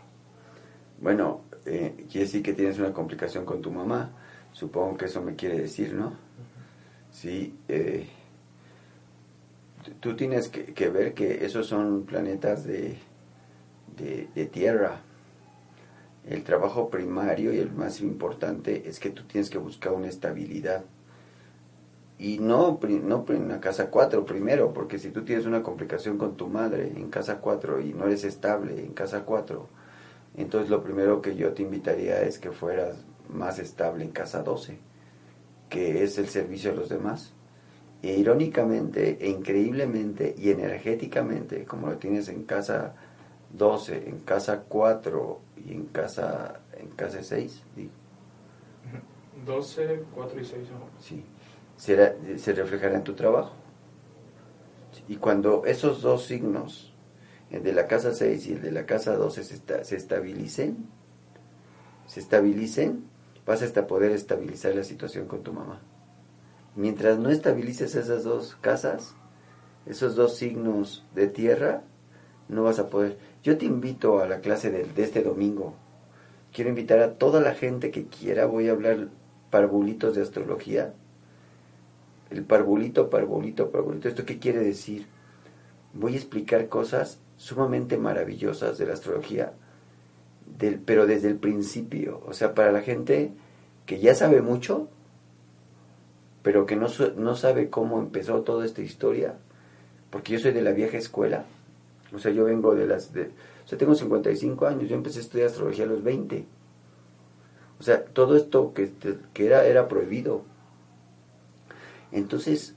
Bueno, eh, quiere decir que tienes una complicación con tu mamá, supongo que eso me quiere decir, ¿no? Sí, eh, tú tienes que, ver que esos son planetas de, de, tierra. El trabajo primario y el más importante es que tú tienes que buscar una estabilidad. Y no, no en la casa 4 primero, porque si tú tienes una complicación con tu madre en casa 4 y no eres estable en casa 4, entonces lo primero que yo te invitaría es que fueras más estable en casa 12, que es el servicio a los demás. E irónicamente e increíblemente y energéticamente, como lo tienes en casa 12, en casa 4 y en casa, en casa 6, digo. 12, 4 y 6. Sí, se, se reflejará en tu trabajo. Y cuando esos dos signos, el de la casa 6 y el de la casa 12, se, se estabilicen, se estabilicen, vas hasta poder estabilizar la situación con tu mamá. Mientras no estabilices esas dos casas, esos dos signos de tierra, no vas a poder. Yo te invito a la clase de, este domingo. Quiero invitar a toda la gente que quiera. Voy a hablar parvulitos de astrología. El parvulito, parvulito, parvulito. ¿Esto qué quiere decir? Voy a explicar cosas sumamente maravillosas de la astrología, del, pero desde el principio. O sea, para la gente que ya sabe mucho, pero que no, no sabe cómo empezó toda esta historia, porque yo soy de la vieja escuela, o sea, yo vengo de las... De, o sea, tengo 55 años, yo empecé a estudiar astrología a los 20. O sea, todo esto que, que era, era prohibido. Entonces,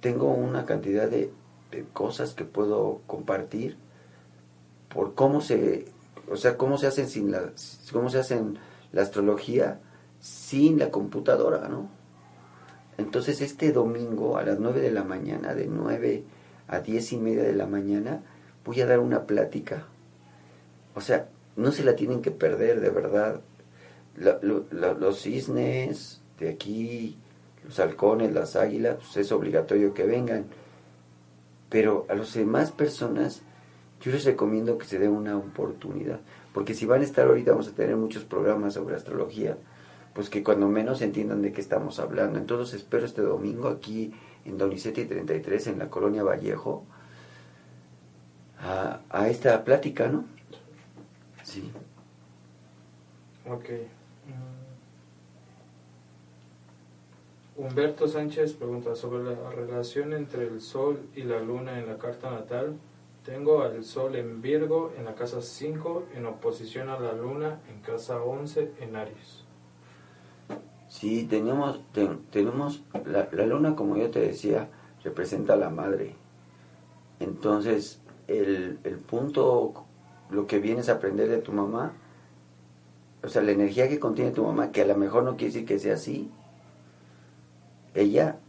tengo una cantidad de, de cosas que puedo compartir por cómo se, o sea, cómo se hacen sin la, cómo se hacen la astrología sin la computadora, ¿no? Entonces este domingo a las 9 de la mañana, de 9 a 10 y media de la mañana, voy a dar una plática. O sea, no se la tienen que perder, de verdad. los cisnes de aquí, los halcones, las águilas, pues es obligatorio que vengan. Pero a las demás personas, yo les recomiendo que se den una oportunidad. Porque si van a estar ahorita, vamos a tener muchos programas sobre astrología pues que cuando menos entiendan de qué estamos hablando. Entonces espero este domingo aquí en Donizetti 33 en la colonia Vallejo a, a esta plática, ¿no? Sí. Ok. Humberto Sánchez pregunta sobre la relación entre el Sol y la Luna en la carta natal. Tengo al Sol en Virgo en la casa 5 en oposición a la Luna en casa 11 en Aries. Sí, tenemos, tenemos la, la, luna, como yo te decía, representa a la madre. Entonces, el, el punto, lo que vienes a aprender de tu mamá, o sea, la energía que contiene tu mamá, que a lo mejor no quiere decir que sea así, ella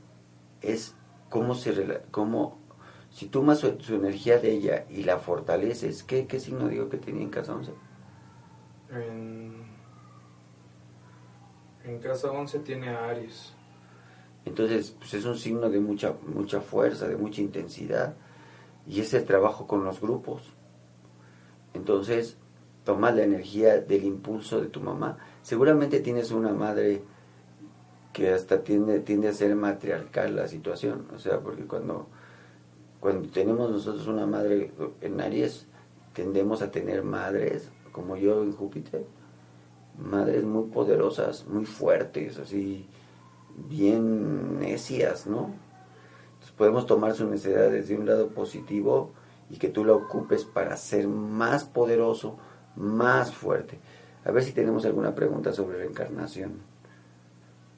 es cómo se cómo si tomas su, su, energía de ella y la fortaleces, ¿qué, qué signo digo que tenía en casa 11? En en casa 11 tiene a Aries. Entonces, pues es un signo de mucha, mucha fuerza, de mucha intensidad. Y es el trabajo con los grupos. Entonces, tomas la energía del impulso de tu mamá. Seguramente tienes una madre que hasta tiende, tiende a ser matriarcal la situación. O sea, porque cuando, cuando tenemos nosotros una madre en Aries, tendemos a tener madres, como yo en Júpiter, madres muy poderosas, muy fuertes, así bien necias, ¿no? Entonces podemos tomar su necesidad desde un lado positivo y que tú la ocupes para ser más poderoso, más fuerte. A ver si tenemos alguna pregunta sobre reencarnación.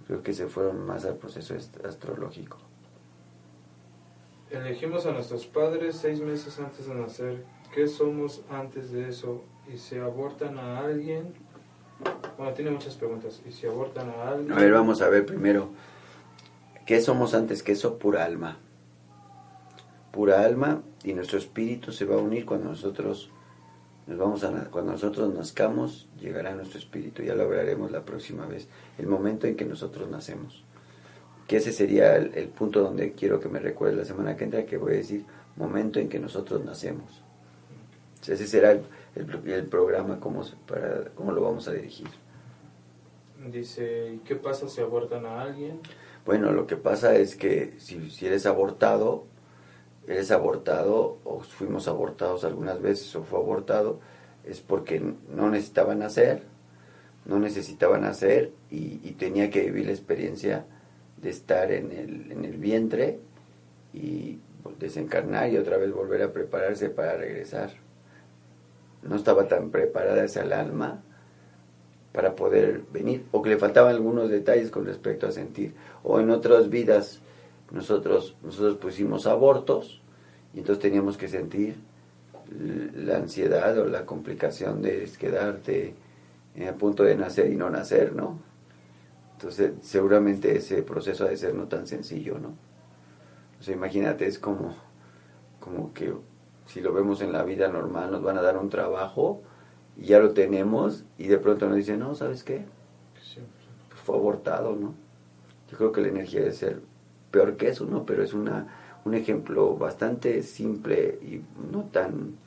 Creo que se fueron más al proceso astrológico. Elegimos a nuestros padres seis meses antes de nacer. ¿Qué somos antes de eso? ¿Y se abortan a alguien bueno, tiene muchas preguntas. ¿Y si abortan a alguien? A ver, vamos a ver primero. ¿Qué somos antes que eso? Pura alma. pura alma y nuestro espíritu se va a unir cuando nosotros nos vamos a cuando nosotros nazcamos llegará nuestro espíritu ya lo hablaremos la próxima vez el momento en que nosotros nacemos que ese sería el, punto donde quiero que me recuerde la semana que entra que voy a decir momento en que nosotros nacemos ese será el, el, programa cómo, para cómo lo vamos a dirigir dice ¿y qué pasa si abortan a alguien? bueno lo que pasa es que si, si eres abortado eres abortado o fuimos abortados algunas veces o fue abortado, es porque no necesitaban nacer, no necesitaban nacer y, tenía que vivir la experiencia de estar en el, en el vientre y desencarnar y otra vez volver a prepararse para regresar. No estaba tan preparada esa alma para poder venir, o que le faltaban algunos detalles con respecto a sentir, o en otras vidas nosotros, nosotros pusimos abortos y entonces teníamos que sentir la ansiedad o la complicación de quedarte a punto de nacer y no nacer, ¿no? Entonces seguramente ese proceso ha de ser no tan sencillo, ¿no? O sea, imagínate, es como, como que si lo vemos en la vida normal, nos van a dar un trabajo y ya lo tenemos y de pronto nos dicen, no, ¿sabes qué? Pues fue abortado, ¿no? Yo creo que la energía debe ser peor que eso, ¿no? Pero es una, un ejemplo bastante simple y no tan,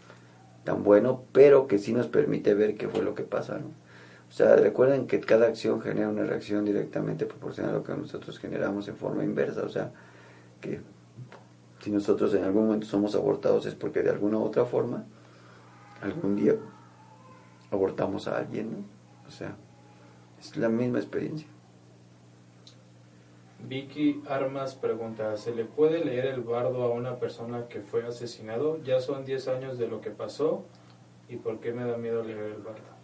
tan bueno, pero que sí nos permite ver qué fue lo que pasa, ¿no? O sea, recuerden que cada acción genera una reacción directamente proporcional a lo que nosotros generamos en forma inversa, o sea, que si nosotros en algún momento somos abortados es porque de alguna u otra forma, algún día abortamos a alguien, ¿no? O sea, es la misma experiencia. Vicky Armas pregunta, ¿se le puede leer el bardo a una persona que fue asesinado? Ya son 10 años de lo que pasó y ¿por qué me da miedo leer el bardo?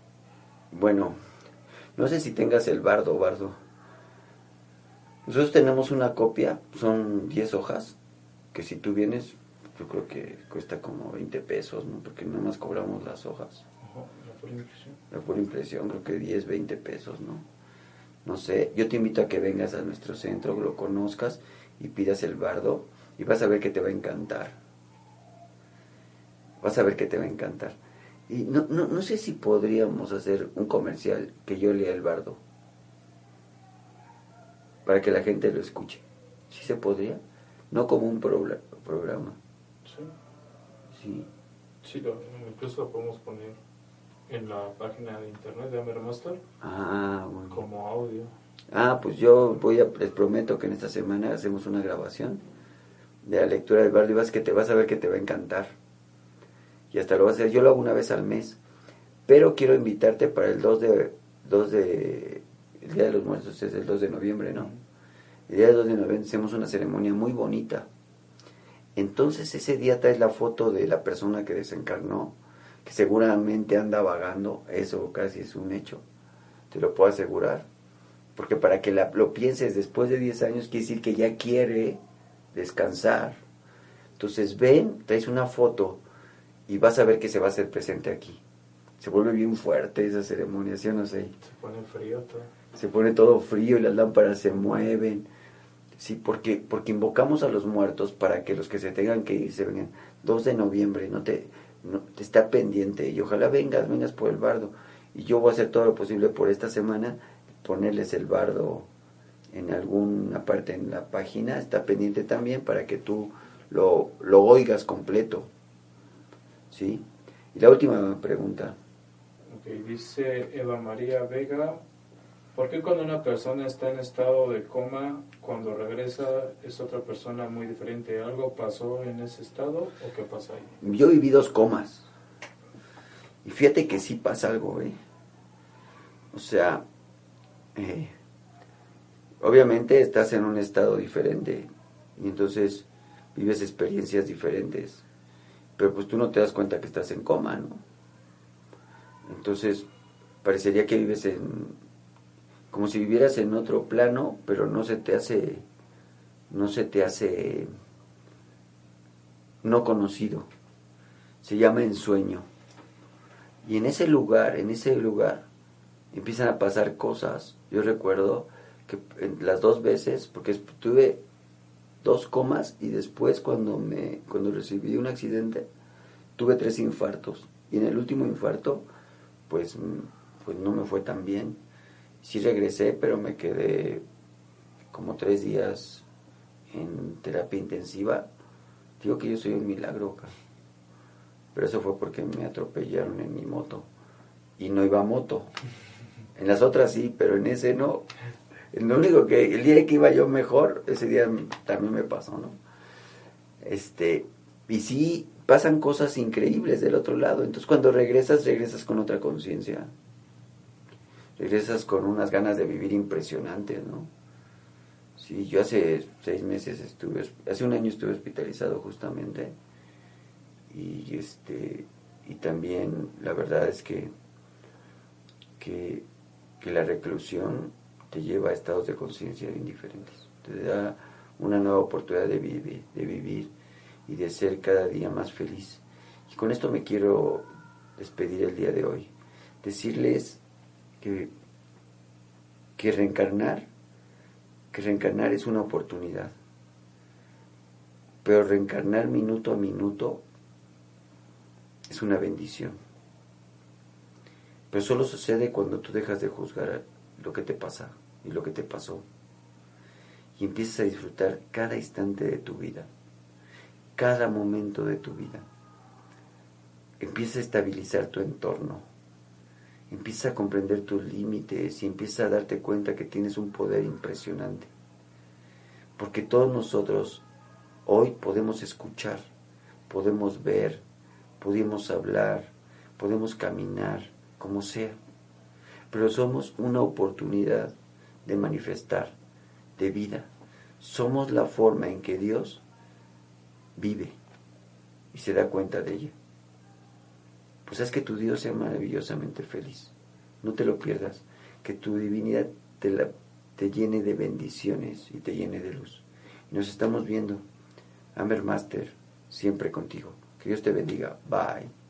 Bueno, no sé si tengas el bardo, bardo. Nosotros tenemos una copia, son 10 hojas, que si tú vienes, yo creo que cuesta como 20 pesos, ¿no? Porque nada más cobramos las hojas. la pura impresión. La pura impresión, creo que 10, 20 pesos, ¿no? no sé, yo te invito a que vengas a nuestro centro, lo conozcas y pidas el bardo y vas a ver que te va a encantar. Vas a ver que te va a encantar. Y no, no, no sé si podríamos hacer un comercial que yo lea el bardo para que la gente lo escuche. ¿Sí se podría? No como un programa. Sí. Sí. Sí, lo, incluso lo podemos poner en la página de internet de Amer Master. Ah, Como audio. Ah, pues yo voy a, les prometo que en esta semana hacemos una grabación de la lectura del barrio y vas que te vas a ver que te va a encantar. Y hasta lo vas a hacer, yo lo hago una vez al mes. Pero quiero invitarte para el 2 de, 2 de, el Día de los Muertos es el 2 de noviembre, ¿no? El día del 2 de noviembre hacemos una ceremonia muy bonita. Entonces ese día traes la foto de la persona que desencarnó que seguramente anda vagando, eso casi es un hecho, te lo puedo asegurar. Porque para que la, lo pienses después de 10 años quiere decir que ya quiere descansar. Entonces ven, traes una foto y vas a ver que se va a hacer presente aquí. Se vuelve bien fuerte esa ceremonia, ¿sí o no sé? Se pone frío todo. Se pone todo frío y las lámparas se mueven. Sí, porque, porque invocamos a los muertos para que los que se tengan que ir se vengan. 2 de noviembre, no te, no, te está pendiente y ojalá vengas, vengas por el bardo. Y yo voy a hacer todo lo posible por esta semana, ponerles el bardo en alguna parte en la página, está pendiente también para que tú lo, lo oigas completo. ¿Sí? Y la última pregunta. Ok, dice Eva María Vega, ¿Por qué cuando una persona está en estado de coma, cuando regresa es otra persona muy diferente? ¿Algo pasó en ese estado o qué pasa ahí? Yo viví dos comas. Y fíjate que sí pasa algo, ¿eh? O sea, eh, obviamente estás en un estado diferente y entonces vives experiencias diferentes. Pero pues tú no te das cuenta que estás en coma, ¿no? Entonces, parecería que vives en como si vivieras en otro plano, pero no se te hace, no se te hace no conocido. Se llama ensueño. Y en ese lugar, en ese lugar, empiezan a pasar cosas. Yo recuerdo que las dos veces, porque tuve dos comas y después cuando me cuando recibí un accidente tuve tres infartos. Y en el último infarto pues pues no me fue tan bien. Sí regresé pero me quedé como tres días en terapia intensiva. Digo que yo soy un milagro pero eso fue porque me atropellaron en mi moto. Y no iba a moto. En las otras sí pero en ese no lo único que el día que iba yo mejor, ese día también me pasó, ¿no? Este, y sí pasan cosas increíbles del otro lado. Entonces cuando regresas, regresas con otra conciencia. Regresas con unas ganas de vivir impresionantes, ¿no? Sí, yo hace seis meses estuve, hace un año estuve hospitalizado justamente. Y este, y también la verdad es que, que, que la reclusión te lleva a estados de conciencia indiferentes. Te da una nueva oportunidad de vivir, y de ser cada día más feliz. Y con esto me quiero despedir el día de hoy. Decirles que, que reencarnar, que reencarnar es una oportunidad. Pero reencarnar minuto a minuto es una bendición. Pero solo sucede cuando tú dejas de juzgar lo que te pasa y lo que te pasó. Y empiezas a disfrutar cada instante de tu vida, cada momento de tu vida. Empiezas a estabilizar tu entorno, empiezas a comprender tus límites y empiezas a darte cuenta que tienes un poder impresionante. Porque todos nosotros hoy podemos escuchar, podemos ver, podemos hablar, podemos caminar, como sea. Pero somos una oportunidad de manifestar, de vida. Somos la forma en que Dios vive y se da cuenta de ella. Pues es que tu Dios sea maravillosamente feliz. No te lo pierdas. Que tu divinidad te, la, te llene de bendiciones y te llene de luz. nos estamos viendo. Amber Master, siempre contigo. Que Dios te bendiga. Bye.